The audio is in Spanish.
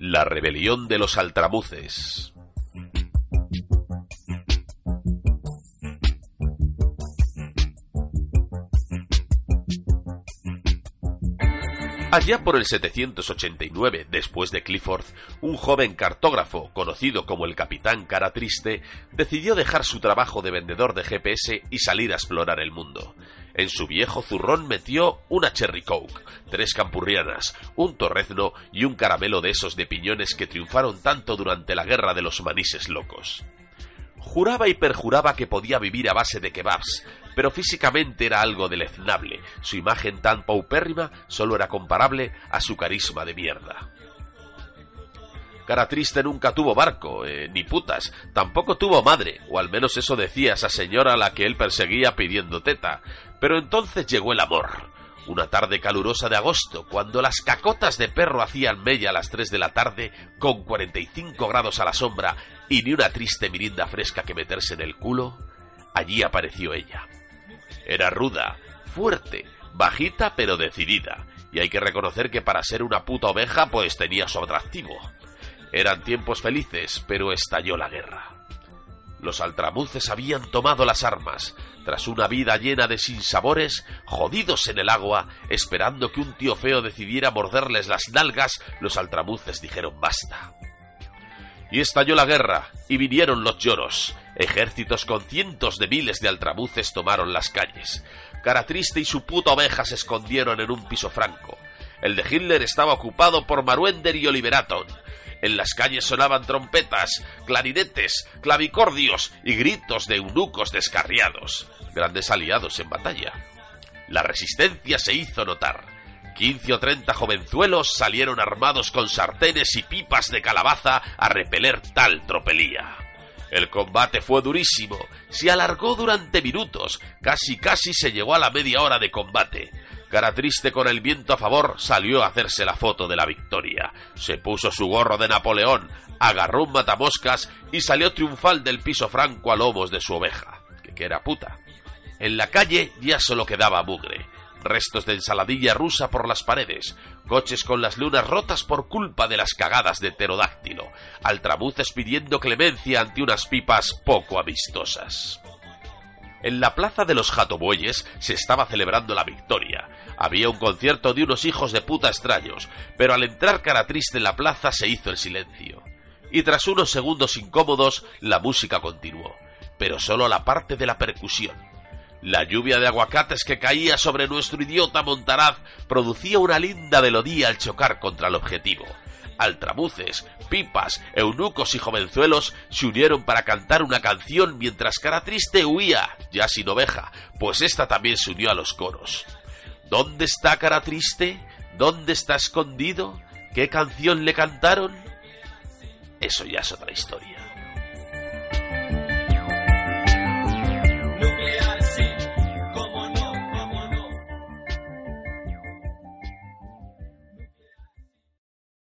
La rebelión de los altramuces. Allá por el 789 después de Clifford, un joven cartógrafo, conocido como el Capitán Cara Triste, decidió dejar su trabajo de vendedor de GPS y salir a explorar el mundo. En su viejo zurrón metió una Cherry Coke, tres campurrianas, un torrezno y un caramelo de esos de piñones que triunfaron tanto durante la guerra de los manises locos. Juraba y perjuraba que podía vivir a base de kebabs, pero físicamente era algo deleznable. Su imagen tan paupérrima solo era comparable a su carisma de mierda. Cara triste nunca tuvo barco, eh, ni putas, tampoco tuvo madre, o al menos eso decía esa señora a la que él perseguía pidiendo teta. Pero entonces llegó el amor. Una tarde calurosa de agosto, cuando las cacotas de perro hacían mella a las tres de la tarde, con 45 grados a la sombra y ni una triste mirinda fresca que meterse en el culo, allí apareció ella. Era ruda, fuerte, bajita pero decidida, y hay que reconocer que para ser una puta oveja pues tenía su atractivo. Eran tiempos felices, pero estalló la guerra. Los altramuces habían tomado las armas, tras una vida llena de sinsabores, jodidos en el agua, esperando que un tío feo decidiera morderles las nalgas, los altramuces dijeron basta. Y estalló la guerra, y vinieron los lloros. Ejércitos con cientos de miles de altramuces tomaron las calles. Cara triste y su puta oveja se escondieron en un piso franco. El de Hitler estaba ocupado por Maruender y Oliveraton. En las calles sonaban trompetas, clarinetes, clavicordios y gritos de eunucos descarriados, grandes aliados en batalla. La resistencia se hizo notar. Quince o treinta jovenzuelos salieron armados con sartenes y pipas de calabaza a repeler tal tropelía. El combate fue durísimo, se alargó durante minutos, casi casi se llegó a la media hora de combate. Cara triste con el viento a favor, salió a hacerse la foto de la victoria. Se puso su gorro de Napoleón, agarró un matamoscas y salió triunfal del piso franco a lomos de su oveja, que, era puta. En la calle ya solo quedaba mugre restos de ensaladilla rusa por las paredes, coches con las lunas rotas por culpa de las cagadas de pterodáctilo, altrabuces pidiendo clemencia ante unas pipas poco amistosas. En la plaza de los Jatobueyes se estaba celebrando la victoria. Había un concierto de unos hijos de puta extraños, pero al entrar cara triste en la plaza se hizo el silencio. Y tras unos segundos incómodos, la música continuó, pero solo la parte de la percusión. La lluvia de aguacates que caía sobre nuestro idiota Montaraz producía una linda melodía al chocar contra el objetivo. Altrabuces, pipas, eunucos y jovenzuelos se unieron para cantar una canción mientras Cara Triste huía, ya sin oveja, pues ésta también se unió a los coros. ¿Dónde está Cara Triste? ¿Dónde está escondido? ¿Qué canción le cantaron? Eso ya es otra historia.